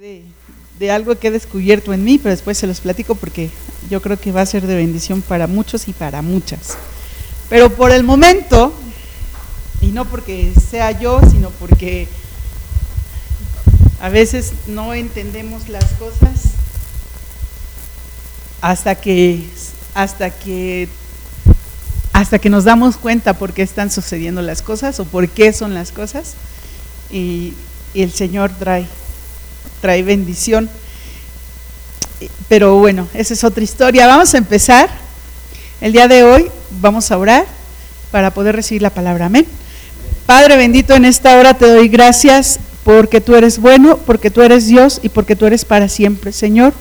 De, algo que he descubierto en mí, pero después se los platico porque yo creo que va a ser de bendición para muchos y para muchas. Pero por el momento, y no porque sea yo, sino porque a veces no entendemos las cosas hasta que hasta que hasta que nos damos cuenta por qué están sucediendo las cosas o por qué son las cosas y, y el Señor trae trae bendición. Pero bueno, esa es otra historia. Vamos a empezar. El día de hoy vamos a orar para poder recibir la palabra. Amén. Padre bendito, en esta hora te doy gracias porque tú eres bueno, porque tú eres Dios y porque tú eres para siempre, Señor.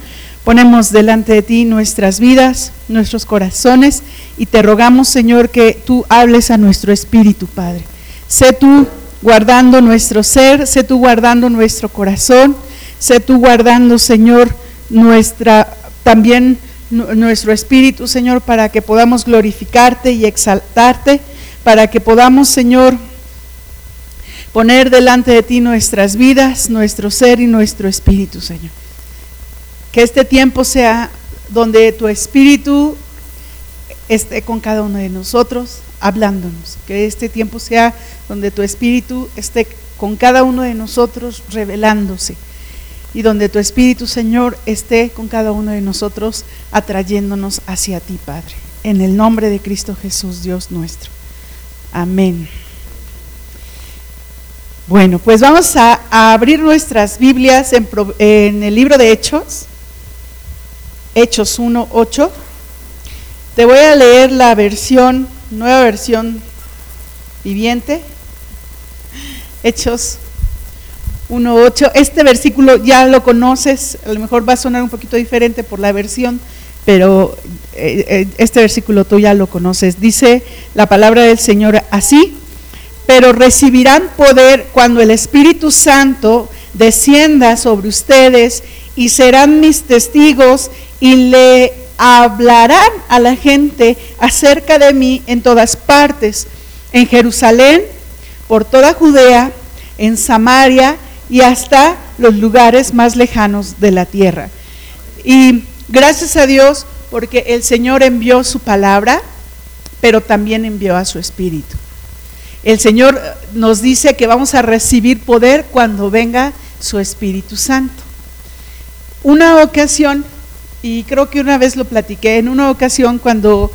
Ponemos delante de ti nuestras vidas, nuestros corazones y te rogamos, Señor, que tú hables a nuestro espíritu, Padre. Sé tú guardando nuestro ser, sé tú guardando nuestro corazón Sé tú guardando, Señor, nuestra también nuestro espíritu, Señor, para que podamos glorificarte y exaltarte, para que podamos, Señor, poner delante de ti nuestras vidas, nuestro ser y nuestro espíritu, Señor. Que este tiempo sea donde tu espíritu esté con cada uno de nosotros, hablándonos. Que este tiempo sea donde tu espíritu esté con cada uno de nosotros, revelándose y donde tu Espíritu, Señor, esté con cada uno de nosotros, atrayéndonos hacia ti, Padre. En el nombre de Cristo Jesús, Dios nuestro. Amén. Bueno, pues vamos a, abrir nuestras Biblias en, en, el libro de Hechos, Hechos 1, 8. Te voy a leer la versión, nueva versión viviente, Hechos 1.8. Este versículo ya lo conoces, a lo mejor va a sonar un poquito diferente por la versión, pero eh, eh, este versículo tú ya lo conoces. Dice la palabra del Señor así, pero recibirán poder cuando el Espíritu Santo descienda sobre ustedes y serán mis testigos y le hablarán a la gente acerca de mí en todas partes, en Jerusalén, por toda Judea, en Samaria y hasta los lugares más lejanos de la tierra. Y gracias a Dios porque el Señor envió su palabra, pero también envió a su espíritu. El Señor nos dice que vamos a recibir poder cuando venga su Espíritu Santo. Una ocasión, y creo que una vez lo platiqué, en una ocasión cuando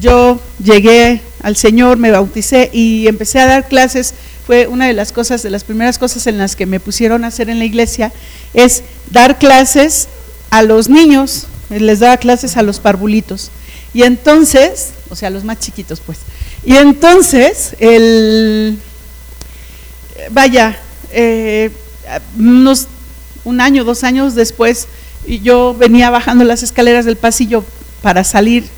yo llegué al Señor, me bauticé y empecé a dar clases fue una de las cosas, de las primeras cosas en las que me pusieron a hacer en la iglesia, es dar clases a los niños, les daba clases a los parvulitos. Y entonces, o sea, los más chiquitos, pues. Y entonces, el, vaya, eh, unos, un año, dos años después, yo venía bajando las escaleras del pasillo para salir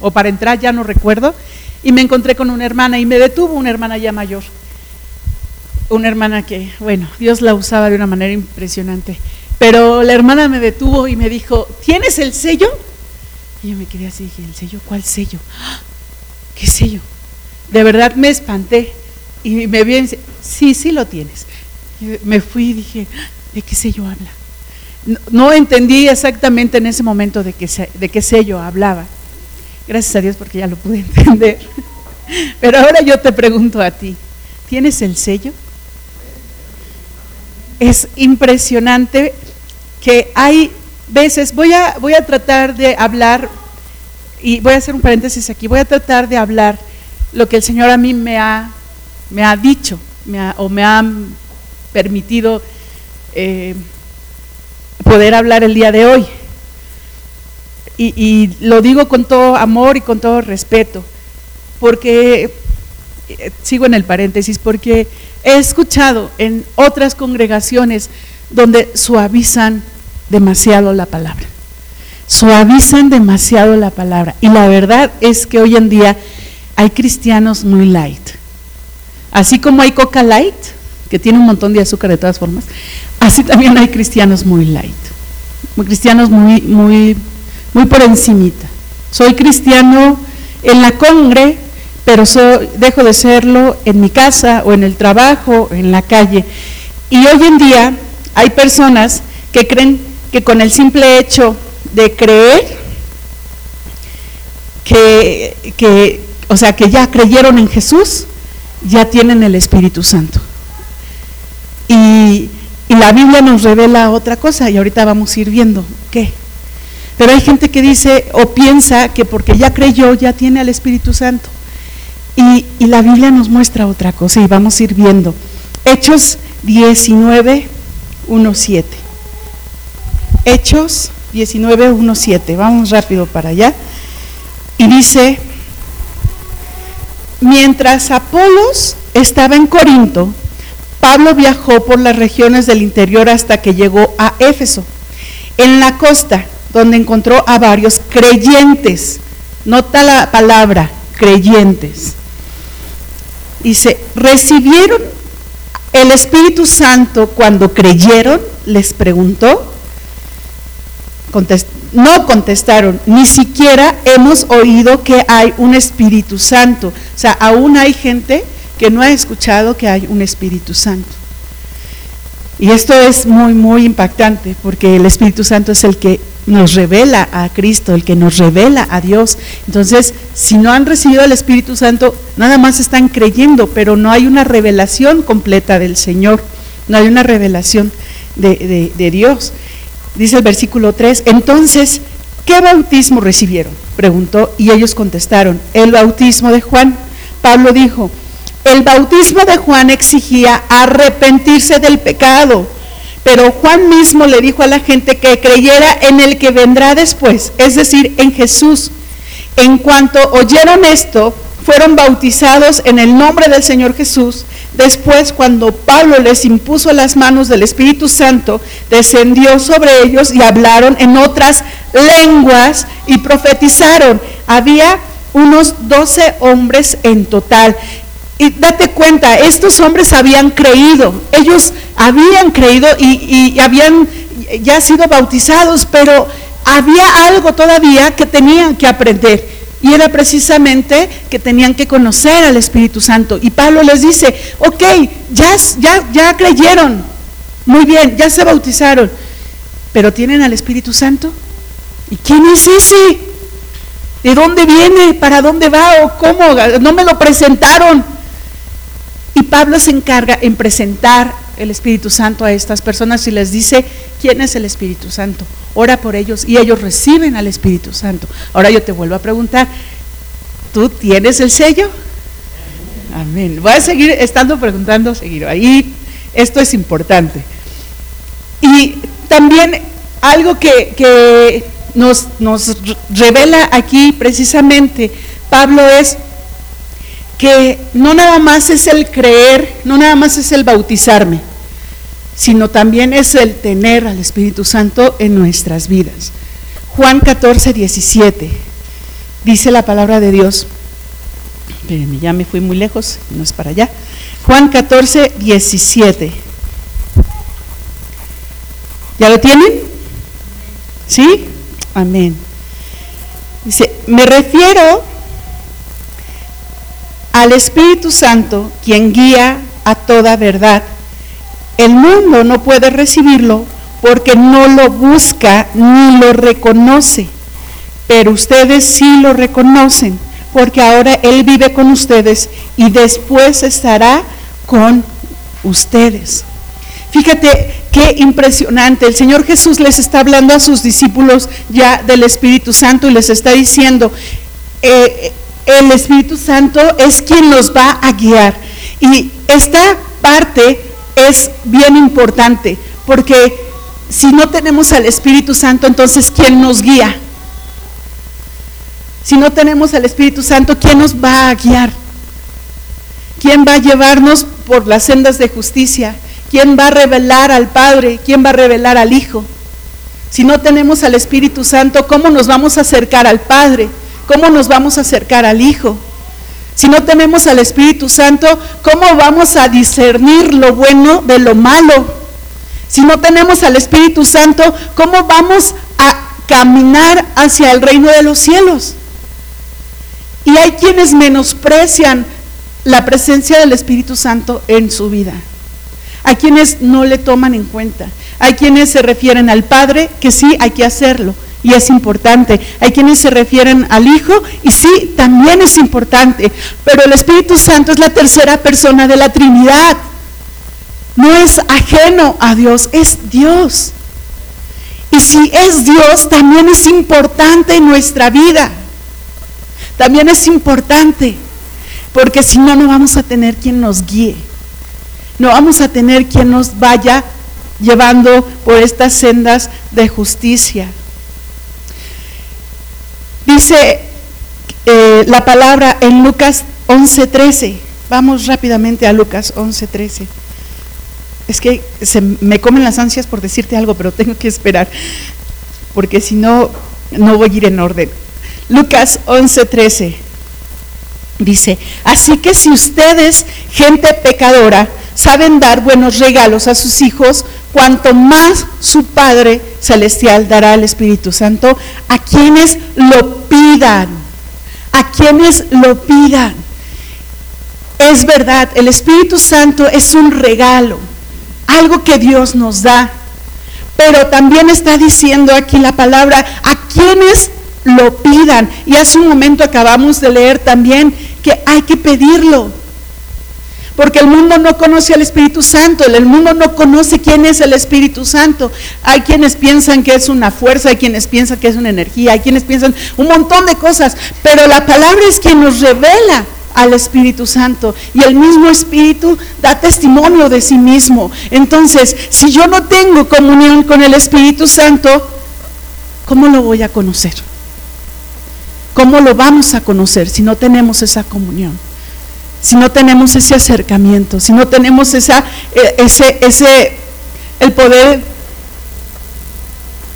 o para entrar, ya no recuerdo, y me encontré con una hermana y me detuvo una hermana ya mayor una hermana que, bueno, Dios la usaba de una manera impresionante. Pero la hermana me detuvo y me dijo, ¿tienes el sello? Y yo me quedé así, dije, ¿el sello? ¿Cuál sello? ¿Qué sello? De verdad me espanté y me vi, sí, sí lo tienes. me fui y dije, ¿de qué sello habla? No, entendí exactamente en ese momento de qué, de qué sello hablaba. Gracias a Dios porque ya lo pude entender. Pero ahora yo te pregunto a ti, ¿tienes el sello? es impresionante que hay veces, voy a, voy a tratar de hablar, y voy a hacer un paréntesis aquí, voy a tratar de hablar lo que el Señor a mí me ha, me ha dicho o me ha permitido eh, poder hablar el día de hoy. Y, lo digo con todo amor y con todo respeto, porque, eh, sigo en el paréntesis, porque He escuchado en otras congregaciones donde suavizan demasiado la palabra. Suavizan demasiado la palabra. Y la verdad es que hoy en día hay cristianos muy light. Así como hay coca light, que tiene un montón de azúcar de todas formas, así también hay cristianos muy light. Cristianos muy, muy, muy por encimita. Soy cristiano en la congre, pero dejo de serlo en mi casa o en el trabajo, en la calle. Y hoy en día hay personas que creen que con el simple hecho de creer, que, o sea, que ya creyeron en Jesús, ya tienen el Espíritu Santo. Y, y la Biblia nos revela otra cosa y ahorita vamos a ir viendo qué. Pero hay gente que dice o piensa que porque ya creyó ya tiene al Espíritu Santo. Y, la Biblia nos muestra otra cosa y vamos a ir viendo. Hechos 19, 1, 7. Hechos 19, 1, 7. Vamos rápido para allá. Y dice, mientras Apolos estaba en Corinto, Pablo viajó por las regiones del interior hasta que llegó a Éfeso. En la costa, donde encontró a varios creyentes, nota la palabra, creyentes. Dice, recibieron el Espíritu Santo cuando creyeron, les preguntó. no contestaron, ni siquiera hemos oído que hay un Espíritu Santo. O sea, aún hay gente que no ha escuchado que hay un Espíritu Santo. Y esto es muy, muy impactante porque el Espíritu Santo es el que nos revela a Cristo, el que nos revela a Dios. Entonces, si no han recibido el Espíritu Santo, nada más están creyendo, pero no hay una revelación completa del Señor, no hay una revelación de, de Dios. Dice el versículo 3, entonces, ¿qué bautismo recibieron? Preguntó y ellos contestaron, el bautismo de Juan. Pablo dijo, el bautismo de Juan exigía arrepentirse del pecado, pero Juan mismo le dijo a la gente que creyera en el que vendrá después, es decir, en Jesús. En cuanto oyeron esto, fueron bautizados en el nombre del Señor Jesús. Después, cuando Pablo les impuso las manos del Espíritu Santo, descendió sobre ellos y hablaron en otras lenguas y profetizaron. Había unos doce hombres en total. Y date cuenta, estos hombres habían creído, ellos habían creído y, habían ya sido bautizados, pero había algo todavía que tenían que aprender. Y era precisamente que tenían que conocer al Espíritu Santo. Y Pablo les dice, ok, ya, ya, ya creyeron, muy bien, ya se bautizaron, pero ¿tienen al Espíritu Santo? ¿Y quién es ese? ¿De dónde viene? ¿Para dónde va? ¿O cómo? No me lo presentaron. Y Pablo se encarga en presentar el Espíritu Santo a estas personas y les dice, ¿quién es el Espíritu Santo? Ora por ellos y ellos reciben al Espíritu Santo. Ahora yo te vuelvo a preguntar, ¿tú tienes el sello? Amén. Voy a seguir estando preguntando, seguir ahí. Esto es importante. Y también algo que, que nos, nos revela aquí precisamente Pablo es que no nada más es el creer, no nada más es el bautizarme, sino también es el tener al Espíritu Santo en nuestras vidas. Juan 14, 17, dice la palabra de Dios. Espérenme, ya me fui muy lejos, no es para allá. Juan 14, 17. ¿Ya lo tienen? ¿Sí? Amén. Dice, me refiero al Espíritu Santo, quien guía a toda verdad. El mundo no puede recibirlo porque no lo busca ni lo reconoce, pero ustedes sí lo reconocen, porque ahora Él vive con ustedes y después estará con ustedes. Fíjate qué impresionante. El Señor Jesús les está hablando a sus discípulos ya del Espíritu Santo y les está diciendo, eh, el Espíritu Santo es quien nos va a guiar. Y esta parte es bien importante, porque si no tenemos al Espíritu Santo, entonces ¿quién nos guía? Si no tenemos al Espíritu Santo, ¿quién nos va a guiar? ¿Quién va a llevarnos por las sendas de justicia? ¿Quién va a revelar al Padre? ¿Quién va a revelar al Hijo? Si no tenemos al Espíritu Santo, ¿cómo nos vamos a acercar al Padre? ¿Cómo nos vamos a acercar al Hijo? Si no tenemos al Espíritu Santo, ¿cómo vamos a discernir lo bueno de lo malo? Si no tenemos al Espíritu Santo, ¿cómo vamos a caminar hacia el reino de los cielos? Y hay quienes menosprecian la presencia del Espíritu Santo en su vida. Hay quienes no le toman en cuenta. Hay quienes se refieren al Padre, que sí, hay que hacerlo y es importante. Hay quienes se refieren al Hijo y sí, también es importante. Pero el Espíritu Santo es la tercera persona de la Trinidad. No es ajeno a Dios, es Dios. Y si es Dios, también es importante en nuestra vida. También es importante, porque si no, no vamos a tener quien nos guíe. No vamos a tener quien nos vaya llevando por estas sendas de justicia. Dice eh, la palabra en Lucas 11:13. Vamos rápidamente a Lucas 11:13. Es que se me comen las ansias por decirte algo, pero tengo que esperar, porque si no, no voy a ir en orden. Lucas 11:13 dice, así que si ustedes, gente pecadora, saben dar buenos regalos a sus hijos, cuanto más su Padre Celestial dará al Espíritu Santo a quienes lo pidan, a quienes lo pidan. Es verdad, el Espíritu Santo es un regalo, algo que Dios nos da, pero también está diciendo aquí la palabra a quienes lo pidan. Y hace un momento acabamos de leer también que hay que pedirlo. Porque el mundo no conoce al Espíritu Santo, el mundo no conoce quién es el Espíritu Santo. Hay quienes piensan que es una fuerza, hay quienes piensan que es una energía, hay quienes piensan un montón de cosas, pero la palabra es quien nos revela al Espíritu Santo y el mismo Espíritu da testimonio de sí mismo. Entonces, si yo no tengo comunión con el Espíritu Santo, ¿cómo lo voy a conocer? ¿Cómo lo vamos a conocer si no tenemos esa comunión? Si no tenemos ese acercamiento, si no tenemos esa, e, ese, ese, el poder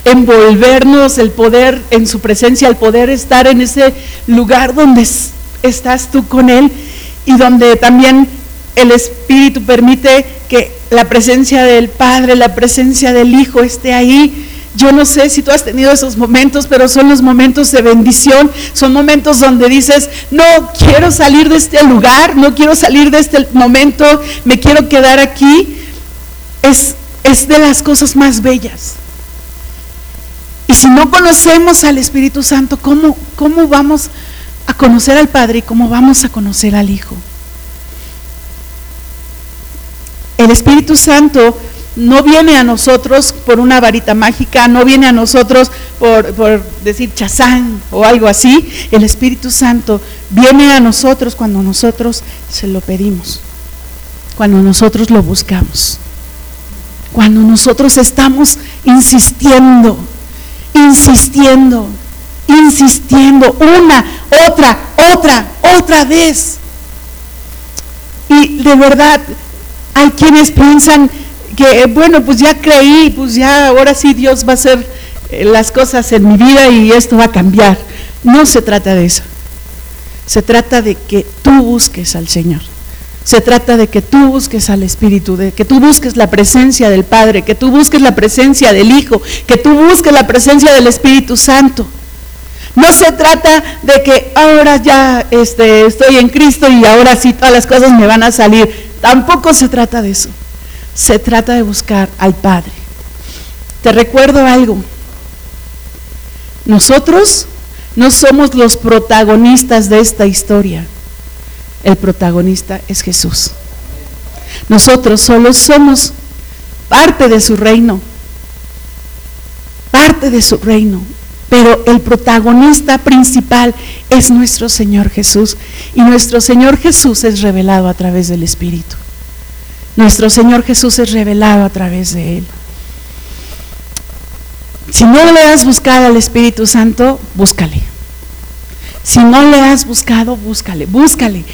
envolvernos, el poder en su presencia, el poder estar en ese lugar donde estás tú con Él y donde también el Espíritu permite que la presencia del Padre, la presencia del Hijo esté ahí yo no sé si tú has tenido esos momentos, pero son los momentos de bendición, son momentos donde dices, no quiero salir de este lugar, no quiero salir de este momento, me quiero quedar aquí. Es, es de las cosas más bellas. Y si no conocemos al Espíritu Santo, ¿cómo, cómo vamos a conocer al Padre y cómo vamos a conocer al Hijo? El Espíritu Santo no viene a nosotros por una varita mágica, no viene a nosotros por, decir chazán o algo así. El Espíritu Santo viene a nosotros cuando nosotros se lo pedimos, cuando nosotros lo buscamos, cuando nosotros estamos insistiendo, insistiendo, insistiendo una, otra, otra, otra vez. Y de verdad, hay quienes piensan, que bueno, pues ya creí, pues ya ahora sí Dios va a hacer eh, las cosas en mi vida y esto va a cambiar. No se trata de eso. Se trata de que tú busques al Señor. Se trata de que tú busques al Espíritu, de que tú busques la presencia del Padre, que tú busques la presencia del Hijo, que tú busques la presencia del Espíritu Santo. No se trata de que ahora ya este, estoy en Cristo y ahora sí todas las cosas me van a salir. Tampoco se trata de eso se trata de buscar al Padre. Te recuerdo algo. Nosotros no somos los protagonistas de esta historia. El protagonista es Jesús. Nosotros solo somos parte de su reino. Parte de su reino. Pero el protagonista principal es nuestro Señor Jesús. Y nuestro Señor Jesús es revelado a través del Espíritu. Nuestro Señor Jesús es revelado a través de Él. Si no le has buscado al Espíritu Santo, búscale. Si no le has buscado, búscale, búscale.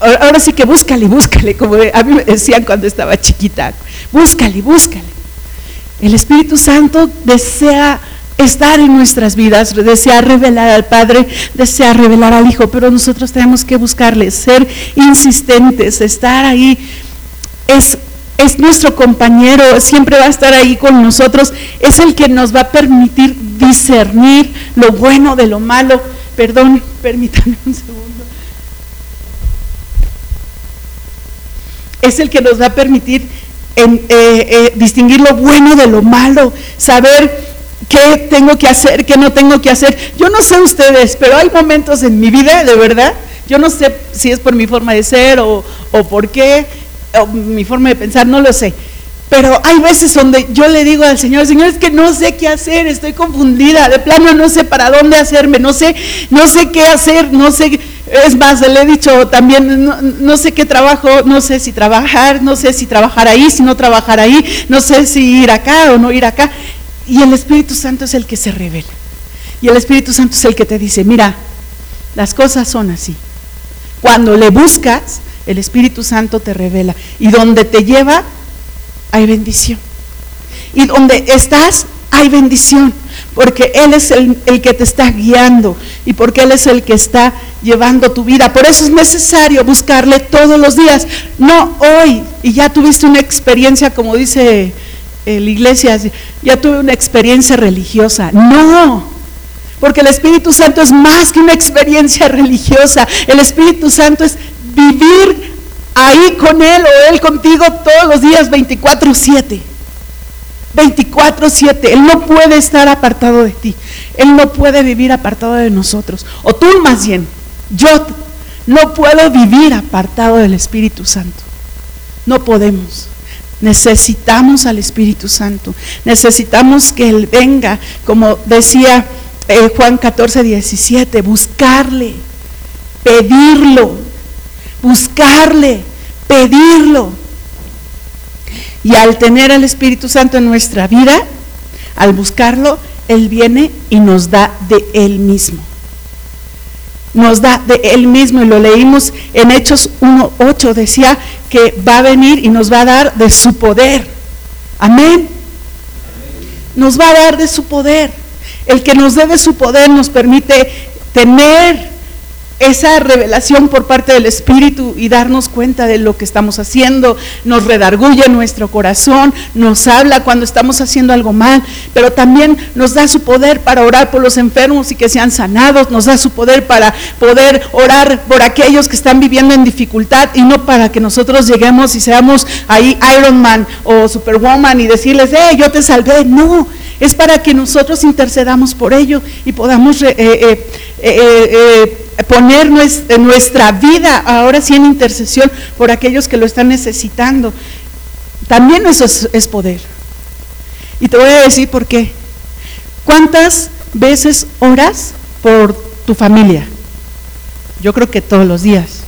Ahora sí que búscale, búscale, como a mí me decían cuando estaba chiquita. Búscale, búscale. El Espíritu Santo desea estar en nuestras vidas, desea revelar al Padre, desea revelar al Hijo, pero nosotros tenemos que buscarle, ser insistentes, estar ahí es, es nuestro compañero, siempre va a estar ahí con nosotros, es el que nos va a permitir discernir lo bueno de lo malo. Perdón, permítanme un segundo. Es el que nos va a permitir eh, eh, distinguir lo bueno de lo malo, saber qué tengo que hacer, qué no tengo que hacer. Yo no sé ustedes, pero hay momentos en mi vida, de verdad, yo no sé si es por mi forma de ser o, o por qué, mi forma de pensar, no lo sé. Pero hay veces donde yo le digo al Señor, Señor, es que no sé qué hacer, estoy confundida, de plano no sé para dónde hacerme, no sé, no sé qué hacer, no sé, es más, le he dicho también, no, sé qué trabajo, no sé si trabajar, no sé si trabajar ahí, si no trabajar ahí, no sé si ir acá o no ir acá. Y el Espíritu Santo es el que se revela. Y el Espíritu Santo es el que te dice, mira, las cosas son así. Cuando le buscas, el Espíritu Santo te revela. Y donde te lleva, hay bendición. Y donde estás, hay bendición. Porque Él es el, que te está guiando y porque Él es el que está llevando tu vida. Por eso es necesario buscarle todos los días. No hoy, y ya tuviste una experiencia, como dice eh, la iglesia, ya tuve una experiencia religiosa. No, porque el Espíritu Santo es más que una experiencia religiosa. El Espíritu Santo es vivir ahí con Él o Él contigo todos los días 24/7. 24/7. Él no puede estar apartado de ti. Él no puede vivir apartado de nosotros. O tú más bien, yo no puedo vivir apartado del Espíritu Santo. No podemos. Necesitamos al Espíritu Santo. Necesitamos que Él venga, como decía eh, Juan 14, 17, buscarle, pedirlo, buscarle, pedirlo. Y al tener al Espíritu Santo en nuestra vida, al buscarlo, Él viene y nos da de Él mismo. Nos da de Él mismo y lo leímos en Hechos 1.8, decía que va a venir y nos va a dar de su poder. Amén. Nos va a dar de su poder. El que nos dé de su poder nos permite tener esa revelación por parte del Espíritu y darnos cuenta de lo que estamos haciendo, nos redarguye nuestro corazón, nos habla cuando estamos haciendo algo mal, pero también nos da su poder para orar por los enfermos y que sean sanados, nos da su poder para poder orar por aquellos que están viviendo en dificultad y no para que nosotros lleguemos y seamos ahí Iron Man o Superwoman y decirles, eh, yo te salvé, no. Es para que nosotros intercedamos por ello y podamos eh, eh, eh, poner nuestra vida ahora sí en intercesión por aquellos que lo están necesitando. También eso es, poder. Y te voy a decir por qué. ¿Cuántas veces oras por tu familia? Yo creo que todos los días.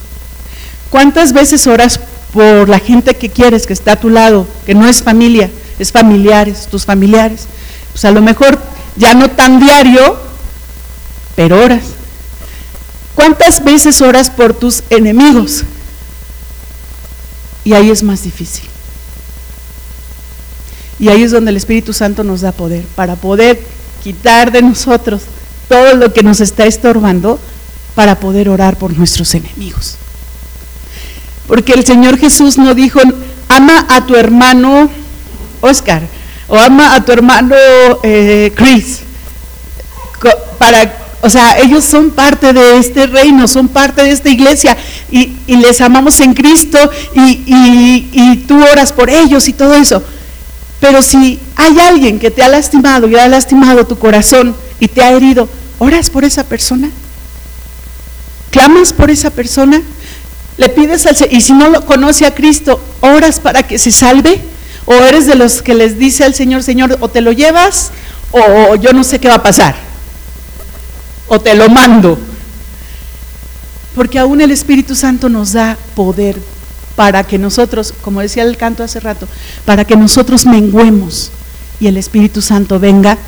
¿Cuántas veces oras por la gente que quieres, que está a tu lado, que no es familia, es familiares, tus familiares? Pues a lo mejor ya no tan diario, pero oras. ¿Cuántas veces oras por tus enemigos? Y ahí es más difícil. Y ahí es donde el Espíritu Santo nos da poder, para poder quitar de nosotros todo lo que nos está estorbando, para poder orar por nuestros enemigos. Porque el Señor Jesús no dijo, ama a tu hermano Oscar, o ama a tu hermano eh, Chris, para o sea, ellos son parte de este reino, son parte de esta iglesia y, les amamos en Cristo y, y, tú oras por ellos y todo eso. Pero si hay alguien que te ha lastimado y ha lastimado tu corazón y te ha herido, ¿oras por esa persona? ¿Clamas por esa persona? ¿Le pides al Y si no lo conoce a Cristo, ¿oras para que se salve? ¿O eres de los que les dice al Señor, Señor, o te lo llevas o yo no sé qué va a pasar? O te lo mando. Porque aún el Espíritu Santo nos da poder para que nosotros, como decía el canto hace rato, para que nosotros menguemos y el Espíritu Santo venga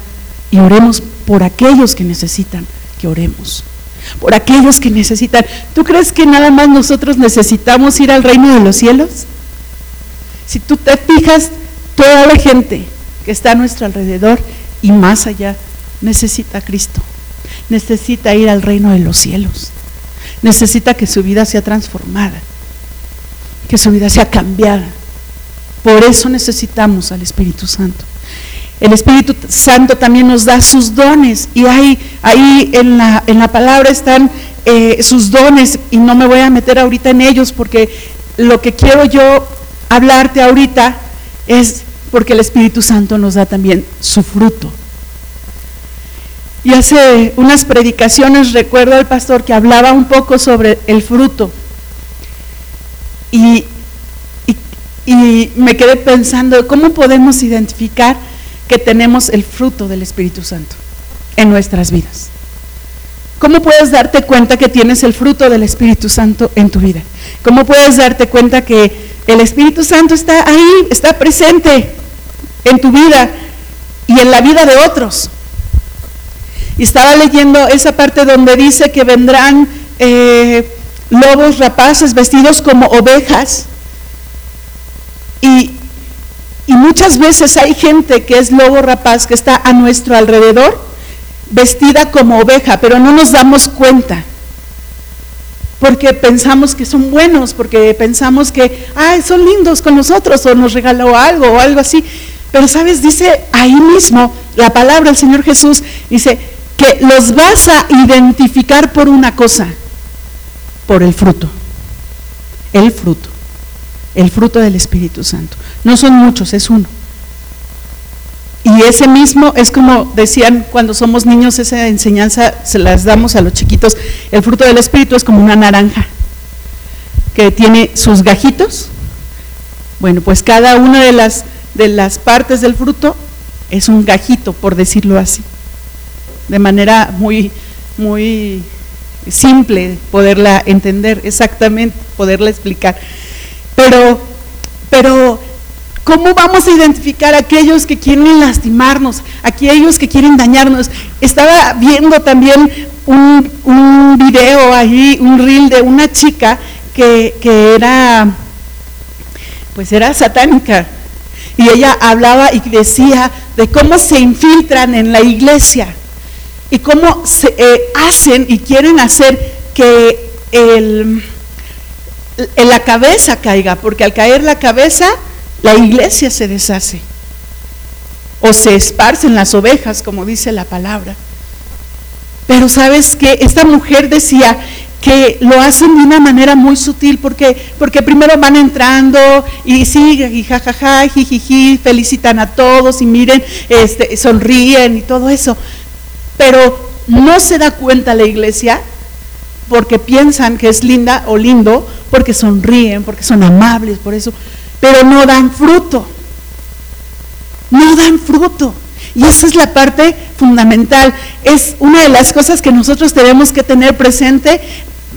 y oremos por aquellos que necesitan que oremos. Por aquellos que necesitan. ¿Tú crees que nada más nosotros necesitamos ir al reino de los cielos? Si tú te fijas, toda la gente que está a nuestro alrededor y más allá necesita a Cristo necesita ir al reino de los cielos. Necesita que su vida sea transformada, que su vida sea cambiada. Por eso necesitamos al Espíritu Santo. El Espíritu Santo también nos da sus dones y ahí, ahí en, la, en la palabra están eh, sus dones y no me voy a meter ahorita en ellos porque lo que quiero yo hablarte ahorita es porque el Espíritu Santo nos da también su fruto. Y hace unas predicaciones recuerdo al pastor que hablaba un poco sobre el fruto. Y, y, me quedé pensando, ¿cómo podemos identificar que tenemos el fruto del Espíritu Santo en nuestras vidas? ¿Cómo puedes darte cuenta que tienes el fruto del Espíritu Santo en tu vida? ¿Cómo puedes darte cuenta que el Espíritu Santo está ahí, está presente en tu vida y en la vida de otros? Y estaba leyendo esa parte donde dice que vendrán eh, lobos rapaces vestidos como ovejas. Y, y muchas veces hay gente que es lobo rapaz que está a nuestro alrededor vestida como oveja, pero no nos damos cuenta. Porque pensamos que son buenos, porque pensamos que, ay, son lindos con nosotros, o nos regaló algo, o algo así. Pero, ¿sabes? Dice ahí mismo la palabra del Señor Jesús, dice, que los vas a identificar por una cosa, por el fruto. El fruto. El fruto del Espíritu Santo. No son muchos, es uno. Y ese mismo es como decían cuando somos niños, esa enseñanza se las damos a los chiquitos. El fruto del Espíritu es como una naranja que tiene sus gajitos. Bueno, pues cada una de las, de las partes del fruto es un gajito, por decirlo así de manera muy, muy simple poderla entender exactamente, poderla explicar. Pero, pero, ¿cómo vamos a identificar a aquellos que quieren lastimarnos, aquellos que quieren dañarnos? Estaba viendo también un, un video ahí, un reel de una chica que, que era, pues era satánica. Y ella hablaba y decía de cómo se infiltran en la iglesia y cómo se, eh, hacen y quieren hacer que el, la cabeza caiga, porque al caer la cabeza, la iglesia se deshace. O se esparcen las ovejas, como dice la palabra. Pero sabes que esta mujer decía que lo hacen de una manera muy sutil, porque, porque primero van entrando y sí, y jajaja, jijiji, felicitan a todos y miren, este, sonríen y todo eso pero no se da cuenta la iglesia porque piensan que es linda o lindo, porque sonríen, porque son amables, por eso, pero no dan fruto. No dan fruto. Y esa es la parte fundamental. Es una de las cosas que nosotros tenemos que tener presente,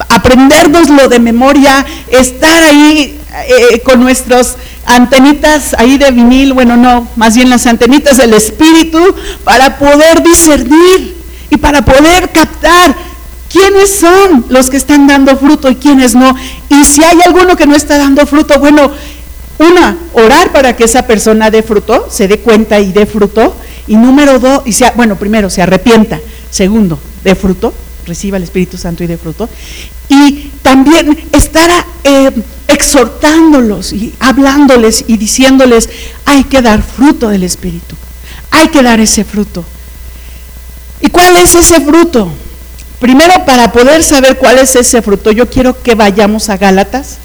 aprendérnoslo de memoria, estar ahí eh, con nuestras antenitas ahí de vinil, bueno, no, más bien las antenitas del espíritu, para poder discernir y para poder captar quiénes son los que están dando fruto y quiénes no. Y si hay alguno que no está dando fruto, bueno, una, orar para que esa persona dé fruto, se dé cuenta y dé fruto. Y número dos, y sea, bueno, primero, se arrepienta. Segundo, dé fruto, reciba el Espíritu Santo y dé fruto. Y también estar eh, exhortándolos y hablándoles y diciéndoles, hay que dar fruto del Espíritu, hay que dar ese fruto. ¿Y cuál es ese fruto? Primero, para poder saber cuál es ese fruto, yo quiero que vayamos a Gálatas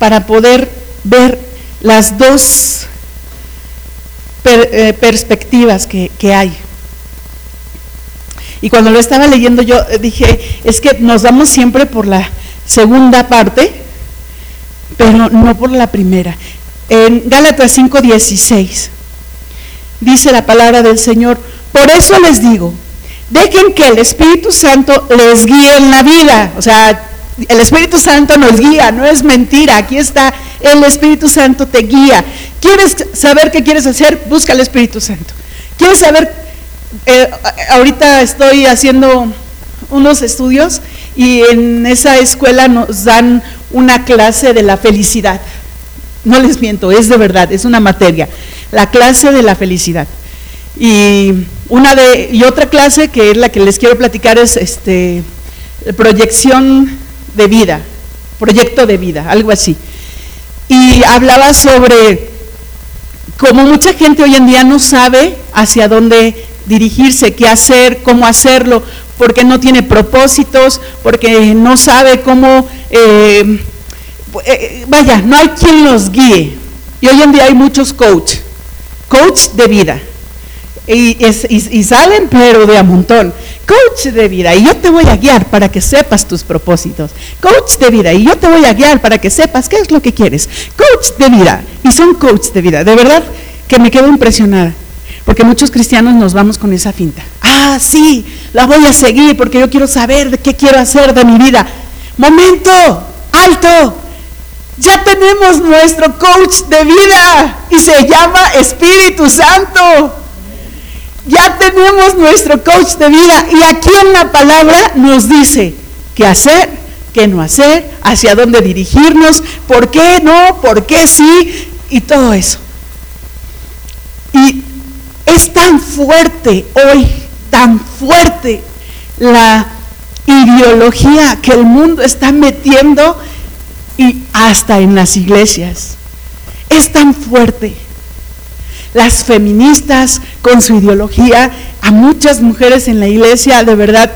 para poder ver las dos eh, perspectivas que, que hay. Y cuando lo estaba leyendo yo dije, es que nos damos siempre por la segunda parte, pero no por la primera. En Gálatas 5:16 dice la palabra del Señor, por eso les digo, dejen que el Espíritu Santo les guíe en la vida. O sea, el Espíritu Santo nos guía, no es mentira. Aquí está, el Espíritu Santo te guía. ¿Quieres saber qué quieres hacer? Busca al Espíritu Santo. ¿Quieres saber? Eh, ahorita estoy haciendo unos estudios y en esa escuela nos dan una clase de la felicidad. No les miento, es de verdad, es una materia. La clase de la felicidad. Y una de y otra clase que es la que les quiero platicar es este proyección de vida, proyecto de vida, algo así. Y hablaba sobre cómo mucha gente hoy en día no sabe hacia dónde dirigirse, qué hacer, cómo hacerlo, porque no tiene propósitos, porque no sabe cómo, eh, eh, vaya, no hay quien los guíe. Y hoy en día hay muchos coach, coach de vida. Y, salen, pero de a montón. Coach de vida, y yo te voy a guiar para que sepas tus propósitos. Coach de vida, y yo te voy a guiar para que sepas qué es lo que quieres. Coach de vida, y son coach de vida. De verdad que me quedo impresionada, porque muchos cristianos nos vamos con esa finta. Ah, sí, la voy a seguir porque yo quiero saber qué quiero hacer de mi vida. Momento, alto, ya tenemos nuestro coach de vida y se llama Espíritu Santo. Ya tenemos nuestro coach de vida y aquí en la palabra nos dice qué hacer, qué no hacer, hacia dónde dirigirnos, por qué no, por qué sí y todo eso. Y tan fuerte hoy, tan fuerte la ideología que el mundo está metiendo y hasta en las iglesias. Es tan fuerte las feministas con su ideología, a muchas mujeres en la iglesia de verdad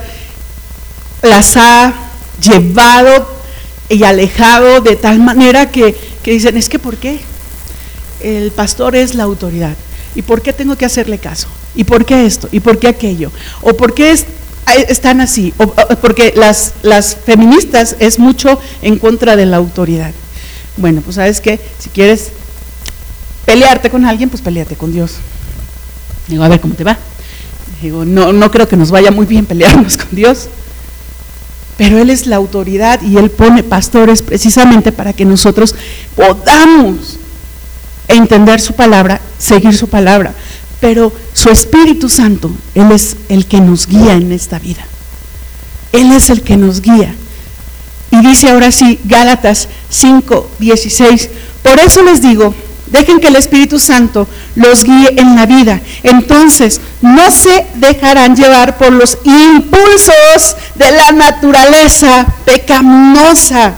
las ha llevado y alejado de tal manera que, dicen, es que ¿por qué? El pastor es la autoridad. ¿Y por qué tengo que hacerle caso? ¿Y por qué esto? ¿Y por qué aquello? ¿O por qué están así? O, porque las, las feministas es mucho en contra de la autoridad. Bueno, pues sabes que si quieres pelearte con alguien, pues peleate con Dios. Digo, a ver cómo te va. Digo, no, no creo que nos vaya muy bien pelearnos con Dios. Pero Él es la autoridad y Él pone pastores precisamente para que nosotros podamos entender su palabra, seguir su palabra. Pero su Espíritu Santo, Él es el que nos guía en esta vida. Él es el que nos guía. Y dice ahora sí, Gálatas 5, 16, por eso les digo, Dejen que el Espíritu Santo los guíe en la vida. Entonces no se dejarán llevar por los impulsos de la naturaleza pecaminosa.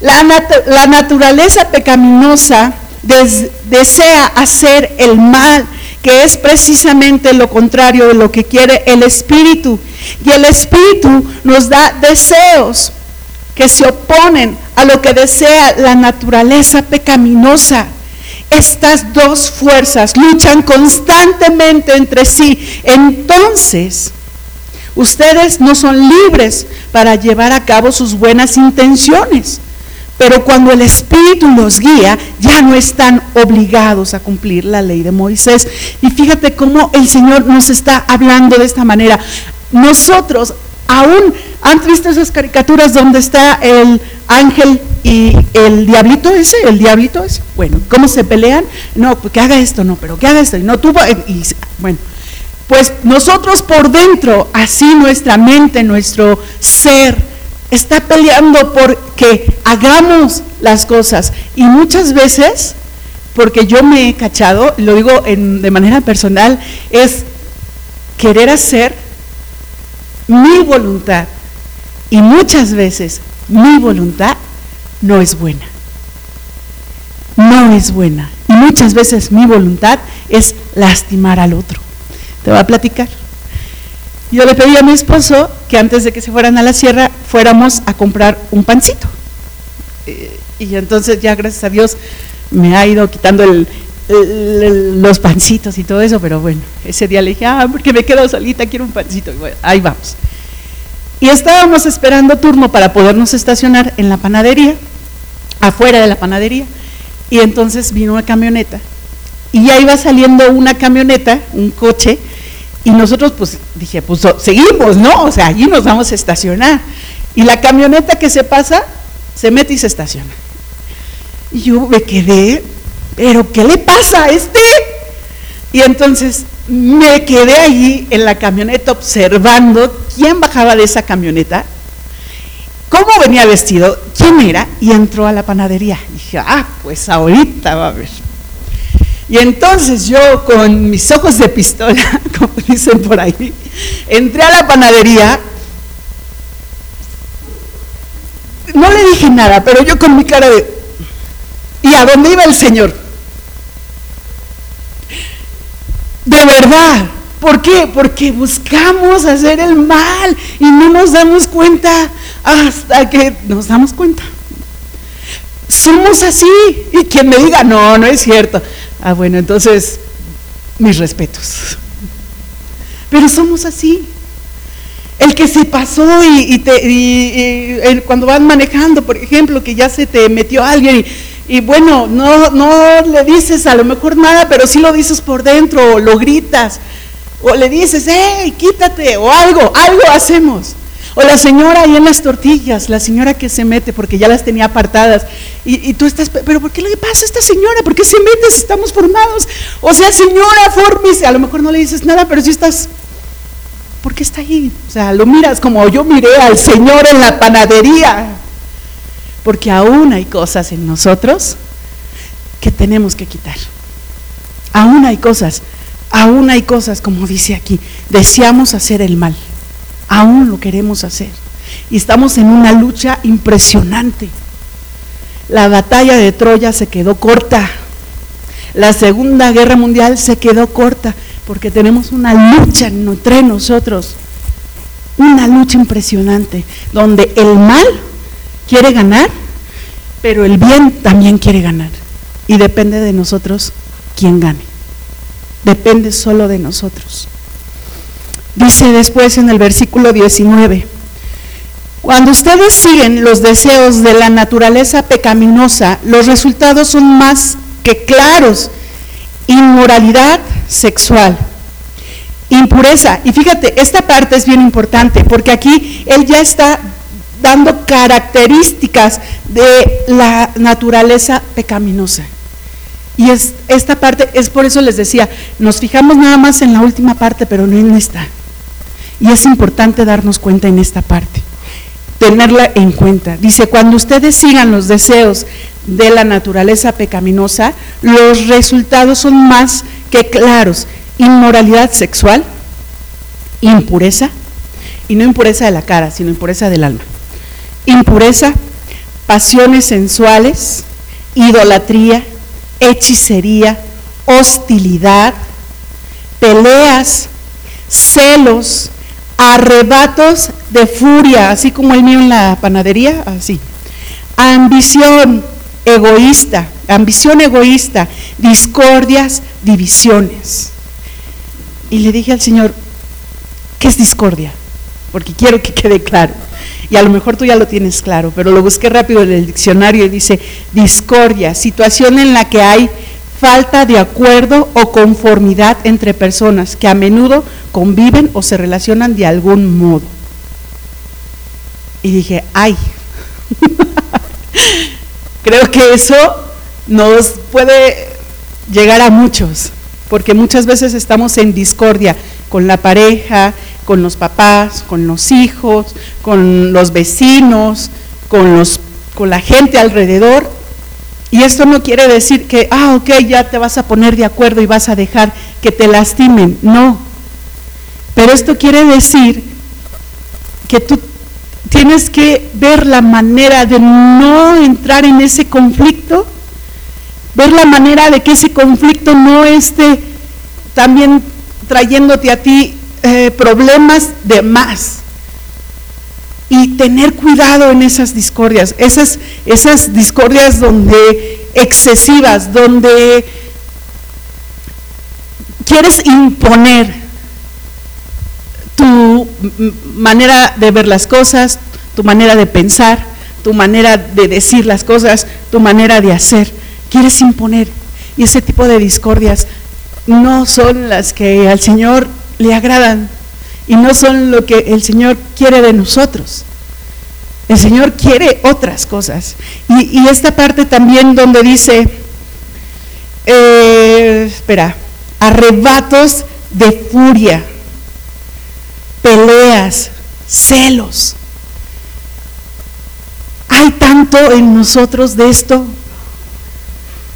La, naturaleza pecaminosa desea hacer el mal, que es precisamente lo contrario de lo que quiere el Espíritu. Y el Espíritu nos da deseos que se oponen a lo que desea la naturaleza pecaminosa. Estas dos fuerzas luchan constantemente entre sí. Entonces, ustedes no son libres para llevar a cabo sus buenas intenciones. Pero cuando el Espíritu los guía, ya no están obligados a cumplir la ley de Moisés. Y fíjate cómo el Señor nos está hablando de esta manera. Nosotros aún han visto esas caricaturas donde está el ángel y el diablito ese, el diablito ese. Bueno, ¿cómo se pelean? No, pues que haga esto, no, pero que haga esto. Y no tuvo, y, bueno, pues nosotros por dentro, así nuestra mente, nuestro ser, está peleando por que hagamos las cosas. Y muchas veces, porque yo me he cachado, lo digo de manera personal, es querer hacer mi voluntad. Y muchas veces mi voluntad no es buena. No es buena. Y muchas veces mi voluntad es lastimar al otro. Te voy a platicar. Yo le pedí a mi esposo que antes de que se fueran a la sierra fuéramos a comprar un pancito. Eh, y entonces ya gracias a Dios me ha ido quitando los pancitos y todo eso, pero bueno, ese día le dije, ah, porque me quedo solita, quiero un pancito. Y bueno, ahí vamos. Y estábamos esperando turno para podernos estacionar en la panadería, afuera de la panadería. Y entonces vino una camioneta. Y ya iba saliendo una camioneta, un coche, y nosotros pues dije, pues seguimos, ¿no? O sea, allí nos vamos a estacionar. Y la camioneta que se pasa, se mete y se estaciona. Y yo me quedé, pero ¿qué le pasa a este? Y entonces me quedé allí en la camioneta observando quién bajaba de esa camioneta, cómo venía vestido, quién era, y entró a la panadería. dije, ah, pues ahorita va a ver. Y entonces yo con mis ojos de pistola, como dicen por ahí, entré a la panadería. No le dije nada, pero yo con mi cara de... ¿Y a dónde iba el Señor? De verdad. ¿Por qué? Porque buscamos hacer el mal y no nos damos cuenta hasta que nos damos cuenta. Somos así. Y quien me diga, no, no es cierto. Ah, bueno, entonces mis respetos. Pero somos así. El que se pasó y, cuando van manejando, por ejemplo, que ya se te metió alguien y, bueno, no, no le dices a lo mejor nada, pero sí lo dices por dentro, o lo gritas, o le dices, hey, quítate, o algo, algo hacemos. O la señora ahí en las tortillas, la señora que se mete porque ya las tenía apartadas. Y, tú estás, pero ¿por qué le pasa a esta señora? ¿Por qué se mete si estamos formados? O sea, señora, fórmese. A lo mejor no le dices nada, pero si estás, ¿por qué está ahí? O sea, lo miras como yo miré al Señor en la panadería. Porque aún hay cosas en nosotros que tenemos que quitar. Aún hay cosas, aún hay cosas, como dice aquí, deseamos hacer el mal aún lo queremos hacer. Y estamos en una lucha impresionante. La batalla de Troya se quedó corta. La Segunda Guerra Mundial se quedó corta porque tenemos una lucha entre nosotros. Una lucha impresionante donde el mal quiere ganar, pero el bien también quiere ganar. Y depende de nosotros quién gane. Depende solo de nosotros. Dice después en el versículo 19, cuando ustedes siguen los deseos de la naturaleza pecaminosa, los resultados son más que claros. Inmoralidad sexual, impureza. Y fíjate, esta parte es bien importante porque aquí él ya está dando características de la naturaleza pecaminosa. Y es, esta parte, es por eso les decía, nos fijamos nada más en la última parte, pero no en esta. Y es importante darnos cuenta en esta parte, tenerla en cuenta. Dice, cuando ustedes sigan los deseos de la naturaleza pecaminosa, los resultados son más que claros. Inmoralidad sexual, impureza, y no impureza de la cara, sino impureza del alma. Impureza, pasiones sensuales, idolatría, hechicería, hostilidad, peleas, celos, arrebatos de furia, así como el mío en la panadería, así. Ambición egoísta, ambición egoísta, discordias, divisiones. Y le dije al Señor, ¿qué es discordia? Porque quiero que quede claro. Y a lo mejor tú ya lo tienes claro, pero lo busqué rápido en el diccionario y dice discordia, situación en la que hay falta de acuerdo o conformidad entre personas que a menudo conviven o se relacionan de algún modo. Y dije, ay, creo que eso nos puede llegar a muchos, porque muchas veces estamos en discordia con la pareja, con los papás, con los hijos, con los vecinos, con, los, con la gente alrededor, y esto no quiere decir que, ah, ok, ya te vas a poner de acuerdo y vas a dejar que te lastimen. No. Pero esto quiere decir que tú tienes que ver la manera de no entrar en ese conflicto, ver la manera de que ese conflicto no esté también trayéndote a ti eh, problemas de más y tener cuidado en esas discordias, esas, esas discordias donde excesivas, donde quieres imponer tu manera de ver las cosas, tu manera de pensar, tu manera de decir las cosas, tu manera de hacer. Quieres imponer. Y ese tipo de discordias no son las que al Señor le agradan y no son lo que el Señor quiere de nosotros. El Señor quiere otras cosas. Y, esta parte también donde dice, eh, espera, arrebatos de furia, peleas, celos. Hay tanto en nosotros de esto.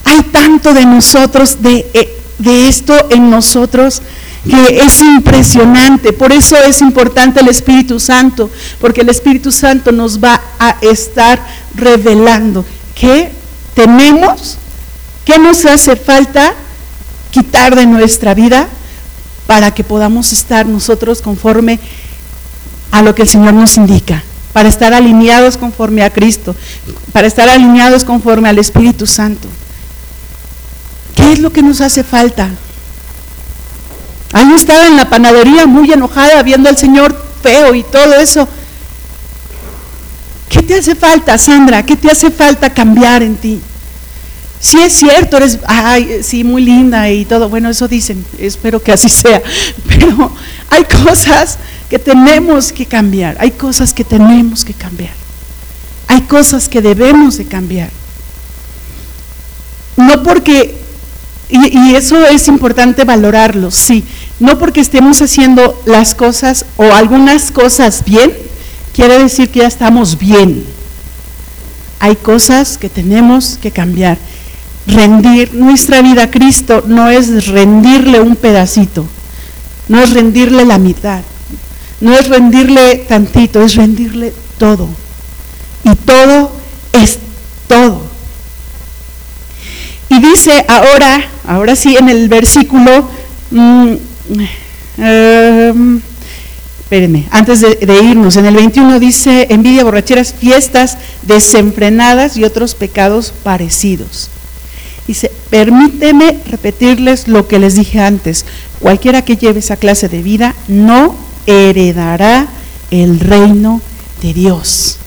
Hay tanto de nosotros, de, eh, de esto en nosotros que es impresionante. Por eso es importante el Espíritu Santo, porque el Espíritu Santo nos va a estar revelando qué tenemos, qué nos hace falta quitar de nuestra vida para que podamos estar nosotros conforme a lo que el Señor nos indica, para estar alineados conforme a Cristo, para estar alineados conforme al Espíritu Santo. ¿Qué es lo que nos hace falta? Ahí estaba en la panadería muy enojada viendo al Señor feo y todo eso. ¿Qué te hace falta, Sandra? ¿Qué te hace falta cambiar en ti? Si es cierto, eres, ay, sí, muy linda y todo. Bueno, eso dicen, espero que así sea. Pero hay cosas que tenemos que cambiar, hay cosas que tenemos que cambiar, hay cosas que debemos de cambiar. No porque, y, y eso es importante valorarlo, sí, no porque estemos haciendo las cosas o algunas cosas bien, quiere decir que ya estamos bien. Hay cosas que tenemos que cambiar rendir nuestra vida a Cristo no es rendirle un pedacito, no es rendirle la mitad, no es rendirle tantito, es rendirle todo. Y todo es todo. Y dice ahora, ahora sí en el versículo, mm, em, espérenme, antes de, de, irnos, en el 21 dice, envidia, borracheras, fiestas desenfrenadas y otros pecados parecidos. Dice, permíteme repetirles lo que les dije antes. Cualquiera que lleve esa clase de vida no heredará el reino de Dios.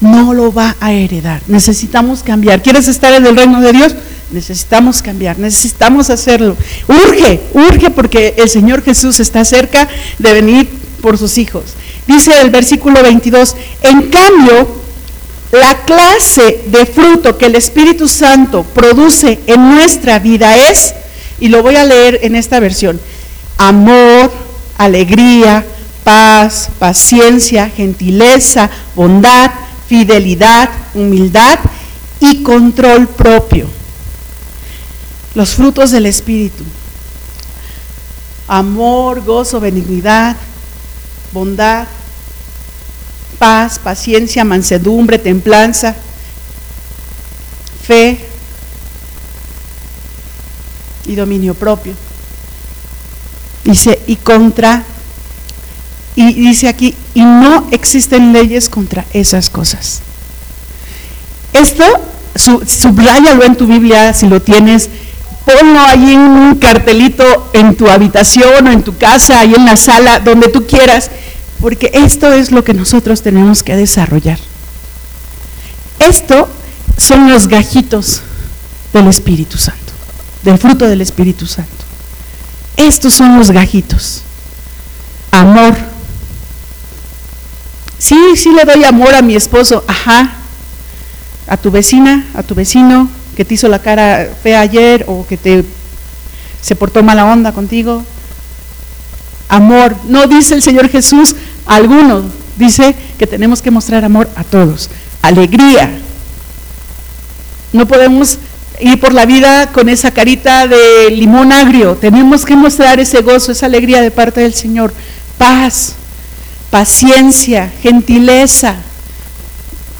No lo va a heredar. Necesitamos cambiar. ¿Quieres estar en el reino de Dios? Necesitamos cambiar, necesitamos hacerlo. Urge, urge porque el Señor Jesús está cerca de venir por sus hijos. Dice el versículo 22, en cambio, la clase de fruto que el Espíritu Santo produce en nuestra vida es, y lo voy a leer en esta versión, amor, alegría, paz, paciencia, gentileza, bondad, fidelidad, humildad y control propio. Los frutos del Espíritu. Amor, gozo, benignidad, bondad, paz, paciencia, mansedumbre, templanza, fe y dominio propio. Dice, y contra, y dice aquí, y no existen leyes contra esas cosas. Esto, subrayalo en tu Biblia si lo tienes, ponlo ahí en un cartelito en tu habitación o en tu casa, ahí en la sala, donde tú quieras, porque esto es lo que nosotros tenemos que desarrollar. Esto son los gajitos del Espíritu Santo, del fruto del Espíritu Santo. Estos son los gajitos. Amor. Sí, sí le doy amor a mi esposo, ajá. A tu vecina, a tu vecino que te hizo la cara fea ayer o que te se portó mala onda contigo. Amor. No dice el Señor Jesús, algunos dice que tenemos que mostrar amor a todos, alegría. No podemos ir por la vida con esa carita de limón agrio, tenemos que mostrar ese gozo, esa alegría de parte del Señor, paz, paciencia, gentileza.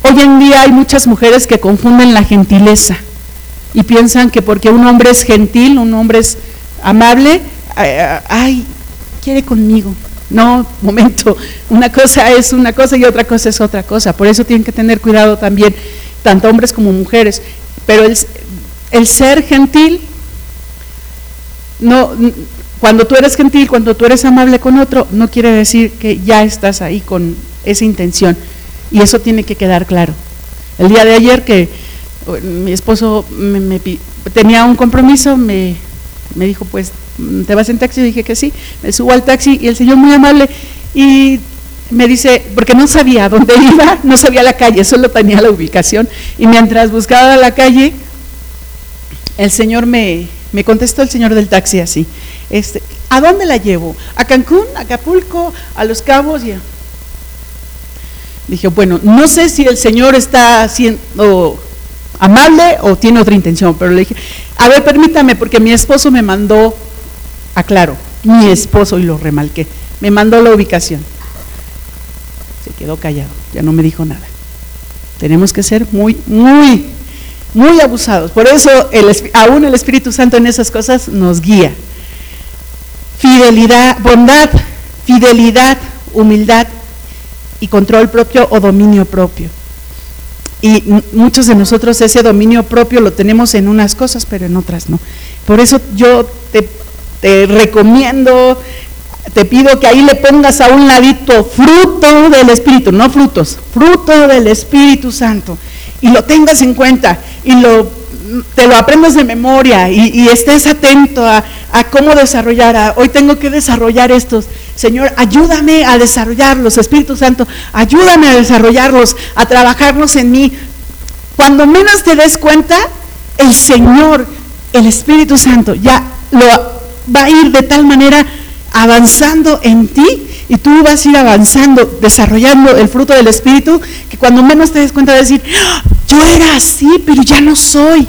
Hoy en día hay muchas mujeres que confunden la gentileza y piensan que porque un hombre es gentil, un hombre es amable, ay, quiere conmigo. No, momento, una cosa es una cosa y otra cosa es otra cosa. Por eso tienen que tener cuidado también, tanto hombres como mujeres. Pero el, el ser gentil, no, cuando tú eres gentil, cuando tú eres amable con otro, no quiere decir que ya estás ahí con esa intención. Y eso tiene que quedar claro. El día de ayer que mi esposo me, tenía un compromiso, me, dijo, pues ¿te vas en taxi? Dije que sí, me subo al taxi y el señor muy amable y me dice, porque no sabía dónde iba, no sabía la calle, solo tenía la ubicación y mientras buscaba la calle, el señor me, contestó el señor del taxi así, este, ¿a dónde la llevo? ¿A Cancún, a Acapulco, a Los Cabos? Y dije, bueno, no sé si el señor está siendo amable o tiene otra intención, pero le dije, a ver, permítame, porque mi esposo me mandó aclaro, mi esposo, y lo remalqué, me mandó la ubicación. Se quedó callado, ya no me dijo nada. Tenemos que ser muy, muy, muy abusados. Por eso aún el Espíritu Santo en esas cosas nos guía. Fidelidad, bondad, fidelidad, humildad y control propio o dominio propio. Y muchos de nosotros ese dominio propio lo tenemos en unas cosas, pero en otras no. Por eso yo te te recomiendo, te pido que ahí le pongas a un ladito fruto del Espíritu, no frutos, fruto del Espíritu Santo. Y lo tengas en cuenta y lo, te lo aprendas de memoria y, estés atento a, cómo desarrollar. hoy tengo que desarrollar estos. Señor, ayúdame a desarrollarlos, Espíritu Santo, ayúdame a desarrollarlos, a trabajarlos en mí. Cuando menos te des cuenta, el Señor, el Espíritu Santo, ya lo va a ir de tal manera avanzando en ti y tú vas a ir avanzando, desarrollando el fruto del Espíritu, que cuando menos te des cuenta de decir, ¡Ah! yo era así, pero ya no soy.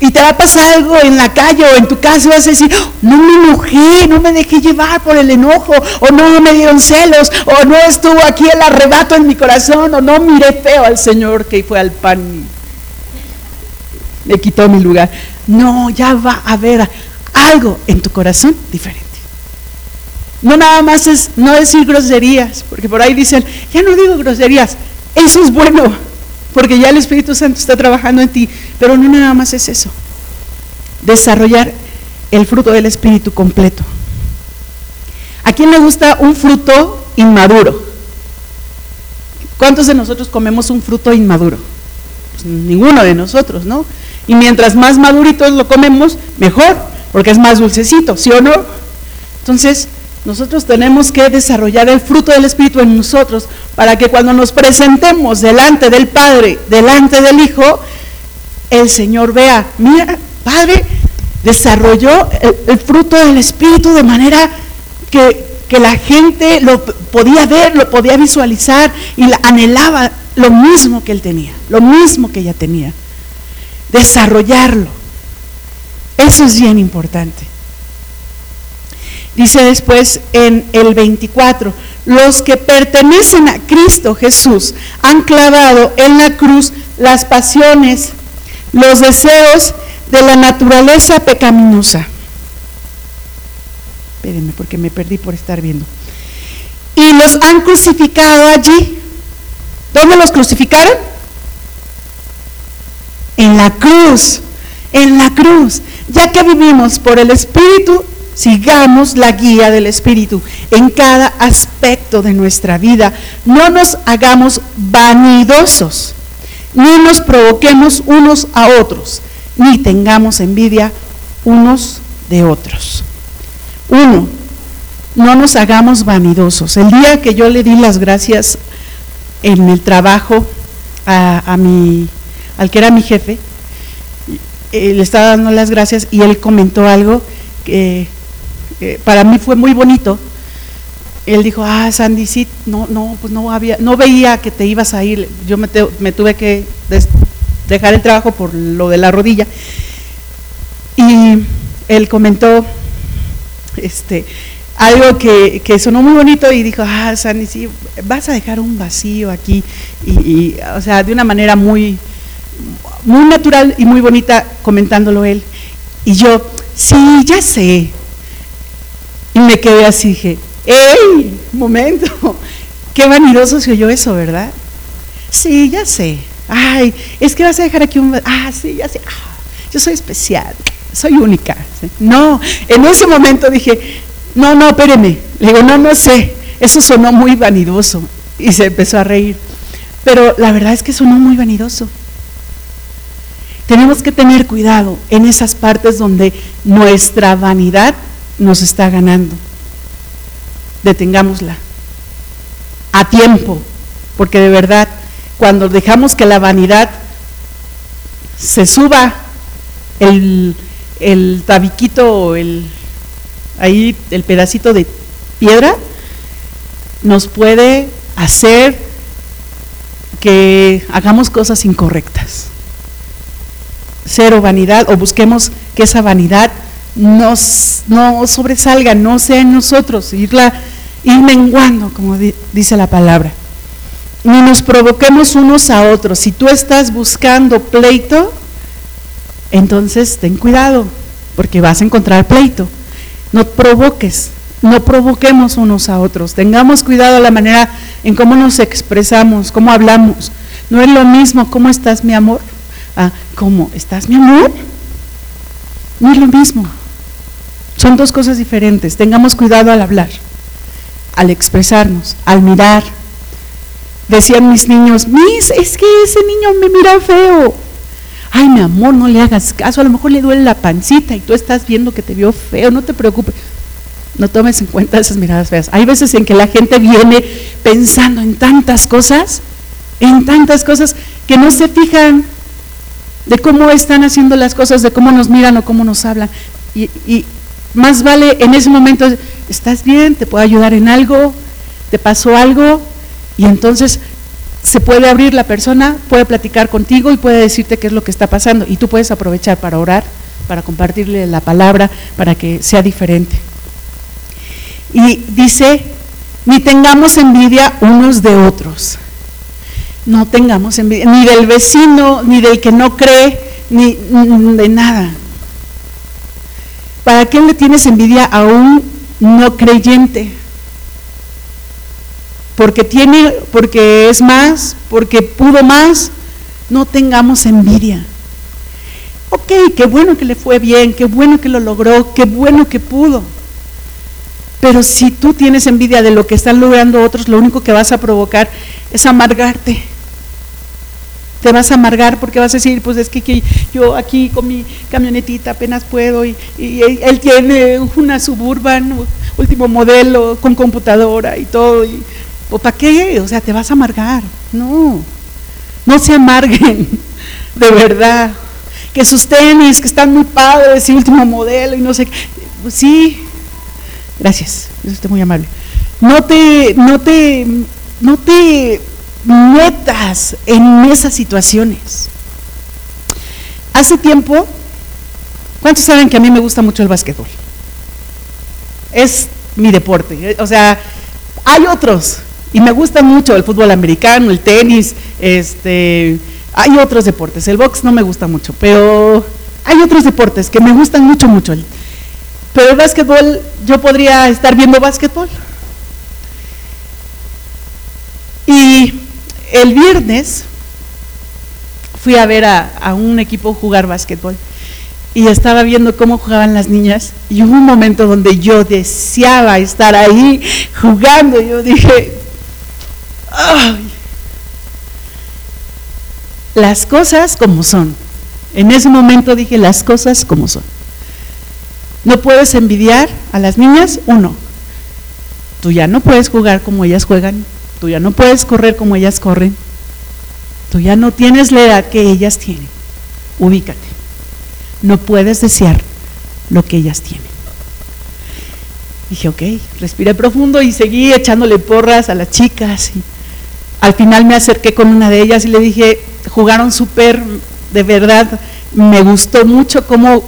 Y te va a pasar algo en la calle o en tu casa y vas a decir, no me enojé, no me dejé llevar por el enojo, o no me dieron celos, o no estuvo aquí el arrebato en mi corazón, o no miré feo al Señor que fue al pan y me quitó mi lugar. No, ya va a haber algo en tu corazón diferente. No nada más es no decir groserías, porque por ahí dicen, ya no digo groserías, eso es bueno, porque ya el Espíritu Santo está trabajando en ti, pero no nada más es eso. Desarrollar el fruto del Espíritu completo. ¿A quién le gusta un fruto inmaduro? ¿Cuántos de nosotros comemos un fruto inmaduro? Pues ninguno de nosotros, ¿no? Y mientras más maduritos lo comemos, mejor porque es más dulcecito, ¿sí o no? Entonces, nosotros tenemos que desarrollar el fruto del Espíritu en nosotros para que cuando nos presentemos delante del Padre, delante del Hijo, el Señor vea, mira, Padre, desarrolló el, fruto del Espíritu de manera que, que, la gente lo podía ver, lo podía visualizar y anhelaba lo mismo que él tenía, lo mismo que ella tenía. Desarrollarlo. Eso es bien importante. Dice después en el 24, los que pertenecen a Cristo Jesús han clavado en la cruz las pasiones, los deseos de la naturaleza pecaminosa. Espérenme porque me perdí por estar viendo. Y los han crucificado allí. ¿Dónde los crucificaron? En la cruz, en la cruz ya que vivimos por el Espíritu, sigamos la guía del Espíritu en cada aspecto de nuestra vida. No nos hagamos vanidosos, ni nos provoquemos unos a otros, ni tengamos envidia unos de otros. Uno, no nos hagamos vanidosos. El día que yo le di las gracias en el trabajo a, mi, al que era mi jefe, eh, le estaba dando las gracias y él comentó algo que para mí fue muy bonito. Él dijo, ah, Sandy, sí, no, no, pues no había, no veía que te ibas a ir. Yo me, tuve que dejar el trabajo por lo de la rodilla. Y él comentó, este, algo que, sonó muy bonito y dijo, ah, Sandy, sí, vas a dejar un vacío aquí. y, o sea, de una manera muy, muy natural y muy bonita comentándolo él. Y yo, sí, ya sé. Y me quedé así, dije, ¡ey! Momento. Qué vanidoso se oyó eso, ¿verdad? Sí, ya sé. Ay, es que vas a dejar aquí un... Ah, sí, ya sé. Ah, yo soy especial, soy única. No, en ese momento dije, no, no, espéreme. Le digo, no, no sé. Eso sonó muy vanidoso. Y se empezó a reír. Pero la verdad es que sonó muy vanidoso. Tenemos que tener cuidado en esas partes donde nuestra vanidad nos está ganando. Detengámosla. A tiempo, porque de verdad, cuando dejamos que la vanidad se suba el, el tabiquito el, ahí el pedacito de piedra, nos puede hacer que hagamos cosas incorrectas. Cero vanidad o busquemos que esa vanidad nos, no sobresalga, no sea en nosotros, irla, ir menguando, como dice la palabra. Ni nos provoquemos unos a otros. Si tú estás buscando pleito, entonces ten cuidado, porque vas a encontrar pleito. No provoques, no provoquemos unos a otros. Tengamos cuidado a la manera en cómo nos expresamos, cómo hablamos. No es lo mismo, ¿cómo estás, mi amor? ¿cómo estás, mi amor? No es lo mismo. Son dos cosas diferentes. Tengamos cuidado al hablar, al expresarnos, al mirar. Decían mis niños, Miss, es que ese niño me mira feo. Ay, mi amor, no le hagas caso, a lo mejor le duele la pancita y tú estás viendo que te vio feo, no te preocupes. No tomes en cuenta esas miradas feas. Hay veces en que la gente viene pensando en tantas cosas, en tantas cosas, que no se fijan de cómo están haciendo las cosas, de cómo nos miran o cómo nos hablan. Y, y más vale en ese momento, ¿estás bien? ¿Te puedo ayudar en algo? ¿Te pasó algo? Y entonces se puede abrir la persona, puede platicar contigo y puede decirte qué es lo que está pasando. Y tú puedes aprovechar para orar, para compartirle la palabra, para que sea diferente. Y dice, ni tengamos envidia unos de otros. No tengamos envidia, ni del vecino, ni del que no cree, ni de nada. ¿Para qué le tienes envidia a un no creyente? Porque tiene, porque es más, porque pudo más, no tengamos envidia. Ok, qué bueno que le fue bien, qué bueno que lo logró, qué bueno que pudo. Pero si tú tienes envidia de lo que están logrando otros, lo único que vas a provocar es amargarte. Te vas a amargar porque vas a decir, pues es que, yo aquí con mi camionetita apenas puedo y, él tiene una suburban, último modelo, con computadora y todo. Y, ¿O para qué? O sea, te vas a amargar. No, no se amarguen, de verdad. Que sus tenis, que están muy padres y último modelo y no sé. Pues sí, Gracias, eso está muy amable. No te, no te, no te metas en esas situaciones. Hace tiempo, ¿cuántos saben que a mí me gusta mucho el básquetbol? Es mi deporte. O sea, hay otros y me gusta mucho el fútbol americano, el tenis, este, hay otros deportes. El box no me gusta mucho, pero hay otros deportes que me gustan mucho, mucho. Pero el básquetbol, yo podría estar viendo básquetbol. Y el viernes fui a ver a, un equipo jugar básquetbol y estaba viendo cómo jugaban las niñas y hubo un momento donde yo deseaba estar ahí jugando. Yo dije, Ay, las cosas como son. En ese momento dije las cosas como son. No puedes envidiar a las niñas, uno. Tú ya no puedes jugar como ellas juegan, tú ya no puedes correr como ellas corren, tú ya no tienes la edad que ellas tienen. Ubícate. No puedes desear lo que ellas tienen. Dije, ok, respiré profundo y seguí echándole porras a las chicas. Y al final me acerqué con una de ellas y le dije, jugaron súper, de verdad, me gustó mucho cómo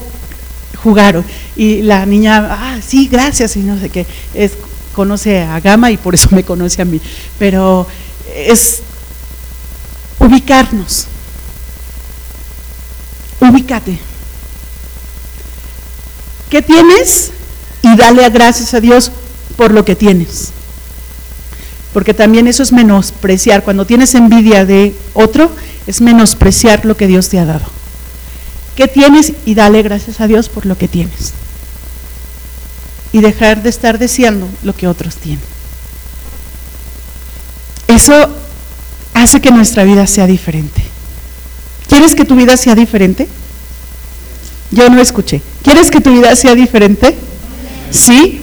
jugaron. Y la niña, ah, sí, gracias, y no sé qué, es, conoce a Gama y por eso me conoce a mí. Pero es ubicarnos. Ubícate. ¿Qué tienes? Y dale gracias a Dios por lo que tienes. Porque también eso es menospreciar. Cuando tienes envidia de otro, es menospreciar lo que Dios te ha dado. ¿Qué tienes? Y dale gracias a Dios por lo que tienes. Y dejar de estar deseando lo que otros tienen. Eso hace que nuestra vida sea diferente. ¿Quieres que tu vida sea diferente? Yo no escuché. ¿Quieres que tu vida sea diferente? Sí.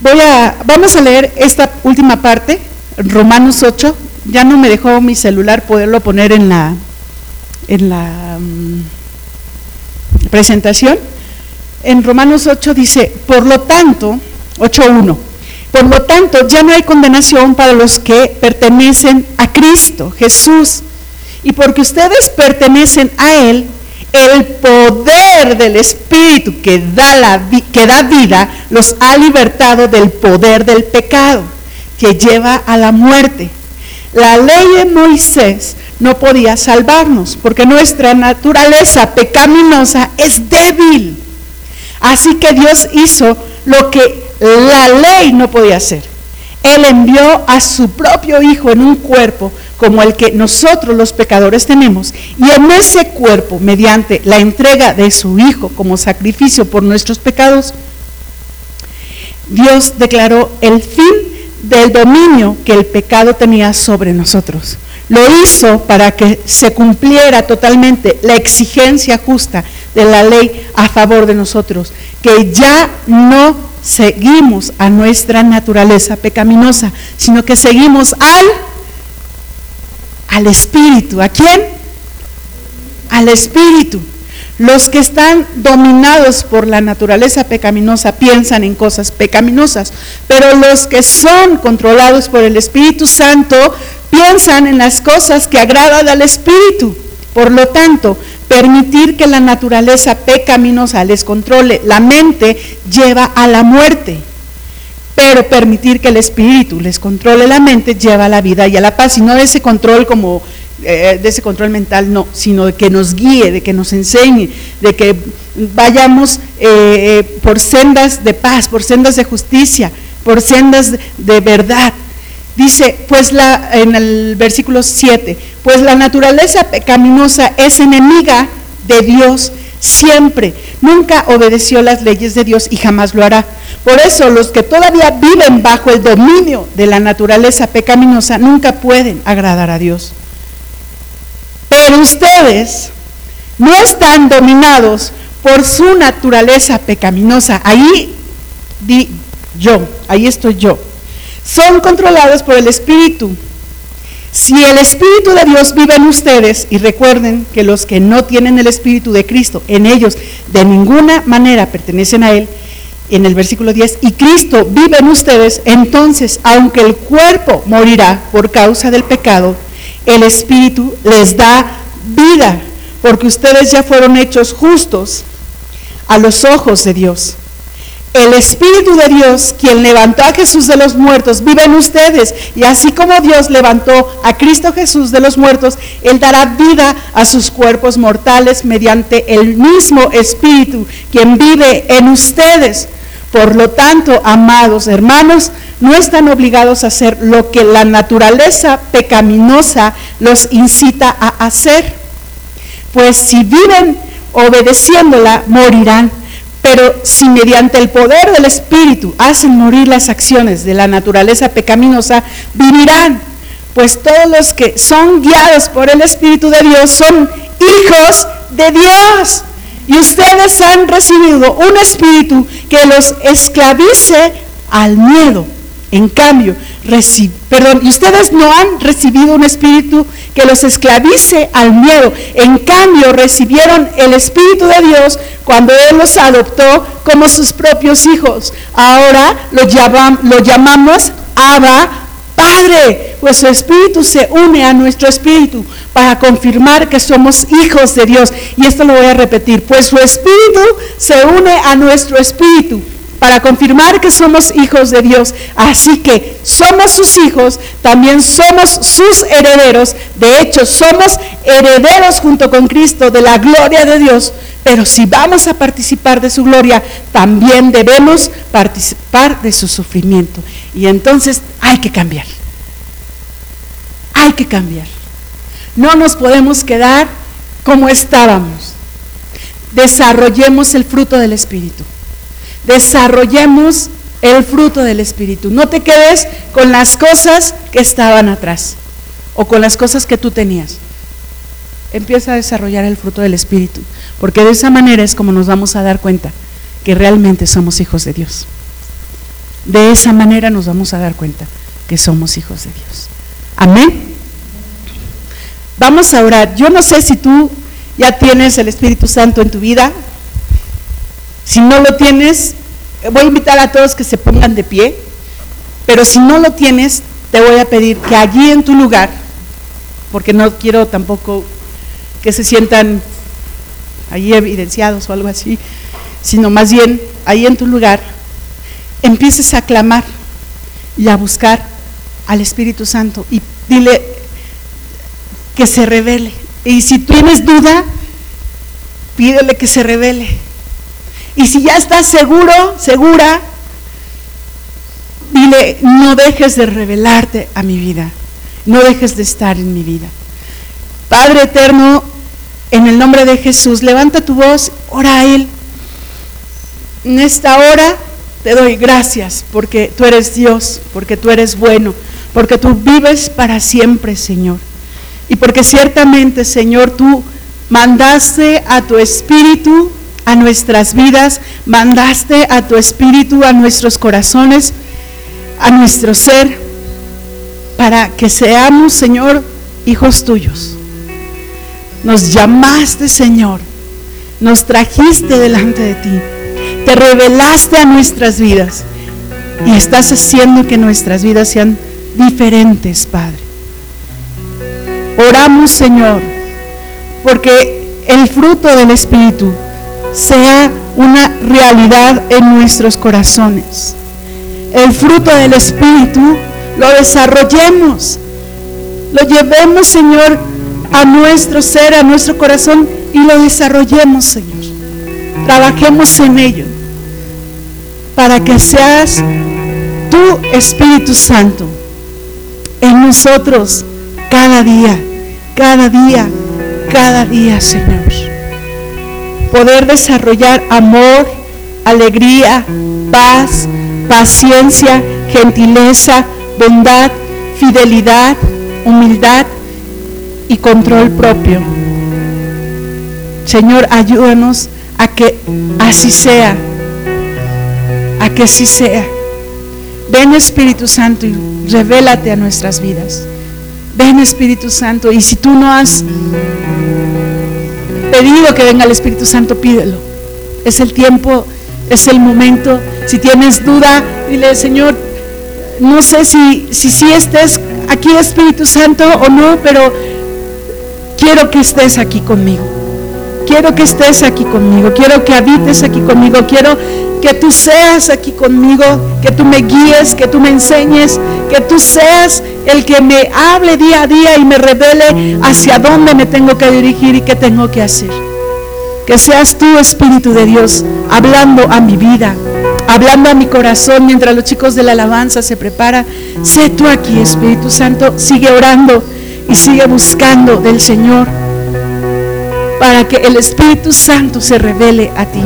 Voy a, vamos a leer esta última parte, Romanos 8. Ya no me dejó mi celular poderlo poner en la, en la mm, presentación. En Romanos 8 dice, por lo tanto, 8.1, por lo tanto ya no hay condenación para los que pertenecen a Cristo, Jesús. Y porque ustedes pertenecen a Él, el poder del Espíritu que da, la, que da vida los ha libertado del poder del pecado que lleva a la muerte. La ley de Moisés no podía salvarnos, porque nuestra naturaleza pecaminosa es débil. Así que Dios hizo lo que la ley no podía hacer. Él envió a su propio Hijo en un cuerpo como el que nosotros los pecadores tenemos, y en ese cuerpo, mediante la entrega de su Hijo como sacrificio por nuestros pecados, Dios declaró el fin del dominio que el pecado tenía sobre nosotros. Lo hizo para que se cumpliera totalmente la exigencia justa de la ley a favor de nosotros, que ya no seguimos a nuestra naturaleza pecaminosa, sino que seguimos al al espíritu. ¿A quién? Al espíritu. Los que están dominados por la naturaleza pecaminosa piensan en cosas pecaminosas, pero los que son controlados por el Espíritu Santo piensan en las cosas que agradan al Espíritu. Por lo tanto, permitir que la naturaleza pecaminosa les controle la mente lleva a la muerte. Pero permitir que el Espíritu les controle la mente lleva a la vida y a la paz. Y no ese control como eh, de ese control mental, no, sino de que nos guíe, de que nos enseñe, de que vayamos eh, eh, por sendas de paz, por sendas de justicia, por sendas de verdad. Dice, pues la, en el versículo 7, pues la naturaleza pecaminosa es enemiga de Dios siempre, nunca obedeció las leyes de Dios y jamás lo hará. Por eso los que todavía viven bajo el dominio de la naturaleza pecaminosa nunca pueden agradar a Dios. Pero ustedes no están dominados por su naturaleza pecaminosa. Ahí di yo, ahí estoy yo. Son controlados por el Espíritu. Si el Espíritu de Dios vive en ustedes, y recuerden que los que no tienen el Espíritu de Cristo en ellos de ninguna manera pertenecen a Él, en el versículo 10, y Cristo vive en ustedes, entonces, aunque el cuerpo morirá por causa del pecado, el Espíritu les da vida, porque ustedes ya fueron hechos justos a los ojos de Dios. El Espíritu de Dios, quien levantó a Jesús de los muertos, vive en ustedes. Y así como Dios levantó a Cristo Jesús de los muertos, Él dará vida a sus cuerpos mortales mediante el mismo Espíritu, quien vive en ustedes. Por lo tanto, amados hermanos, no están obligados a hacer lo que la naturaleza pecaminosa los incita a hacer, pues si viven obedeciéndola, morirán. Pero si mediante el poder del Espíritu hacen morir las acciones de la naturaleza pecaminosa, vivirán. Pues todos los que son guiados por el Espíritu de Dios son hijos de Dios. Y ustedes han recibido un espíritu que los esclavice al miedo. En cambio, perdón, ustedes no han recibido un espíritu que los esclavice al miedo. En cambio, recibieron el espíritu de Dios cuando Él los adoptó como sus propios hijos. Ahora lo, lo llamamos Abba Padre, pues su espíritu se une a nuestro espíritu para confirmar que somos hijos de Dios. Y esto lo voy a repetir, pues su espíritu se une a nuestro espíritu para confirmar que somos hijos de Dios. Así que somos sus hijos, también somos sus herederos. De hecho, somos herederos junto con Cristo de la gloria de Dios. Pero si vamos a participar de su gloria, también debemos participar de su sufrimiento. Y entonces hay que cambiar. Hay que cambiar. No nos podemos quedar como estábamos. Desarrollemos el fruto del Espíritu. Desarrollemos el fruto del Espíritu. No te quedes con las cosas que estaban atrás o con las cosas que tú tenías. Empieza a desarrollar el fruto del Espíritu, porque de esa manera es como nos vamos a dar cuenta que realmente somos hijos de Dios. De esa manera nos vamos a dar cuenta que somos hijos de Dios. Amén. Vamos a orar. Yo no sé si tú ya tienes el Espíritu Santo en tu vida. Si no lo tienes, voy a invitar a todos que se pongan de pie. Pero si no lo tienes, te voy a pedir que allí en tu lugar, porque no quiero tampoco que se sientan ahí evidenciados o algo así, sino más bien ahí en tu lugar, empieces a clamar y a buscar al Espíritu Santo y dile que se revele. Y si tienes duda, pídele que se revele. Y si ya estás seguro, segura, dile, no dejes de revelarte a mi vida. no dejes de estar en mi vida. Padre eterno, en el nombre de Jesús, levanta tu voz, ora a Él. En esta hora te doy gracias porque tú eres Dios, porque tú eres bueno, porque tú vives para siempre, Señor. Y porque ciertamente, Señor, tú mandaste a tu espíritu a nuestras vidas, mandaste a tu espíritu a nuestros corazones, a nuestro ser, para que seamos, Señor, hijos tuyos. Nos llamaste, Señor, nos trajiste delante de ti, te revelaste a nuestras vidas y estás haciendo que nuestras vidas sean diferentes, Padre. Oramos, Señor, porque el fruto del Espíritu sea una realidad en nuestros corazones. El fruto del Espíritu lo desarrollemos, lo llevemos, Señor, a nuestro ser, a nuestro corazón y lo desarrollemos, Señor. Trabajemos en ello para que seas tu Espíritu Santo en nosotros cada día, cada día, cada día, Señor poder desarrollar amor, alegría, paz, paciencia, gentileza, bondad, fidelidad, humildad y control propio. Señor, ayúdanos a que así sea, a que así sea. Ven Espíritu Santo y revélate a nuestras vidas. Ven Espíritu Santo y si tú no has pedido que venga el Espíritu Santo, pídelo. Es el tiempo, es el momento. Si tienes duda, dile, Señor, no sé si, si, si estés aquí Espíritu Santo o no, pero quiero que estés aquí conmigo. Quiero que estés aquí conmigo. Quiero que habites aquí conmigo. Quiero que tú seas aquí conmigo, que tú me guíes, que tú me enseñes, que tú seas el que me hable día a día y me revele hacia dónde me tengo que dirigir y qué tengo que hacer. Que seas tú, Espíritu de Dios, hablando a mi vida, hablando a mi corazón mientras los chicos de la alabanza se preparan. Sé tú aquí, Espíritu Santo, sigue orando y sigue buscando del Señor para que el Espíritu Santo se revele a ti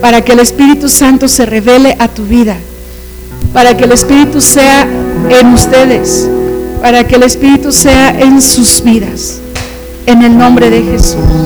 para que el Espíritu Santo se revele a tu vida, para que el Espíritu sea en ustedes, para que el Espíritu sea en sus vidas, en el nombre de Jesús.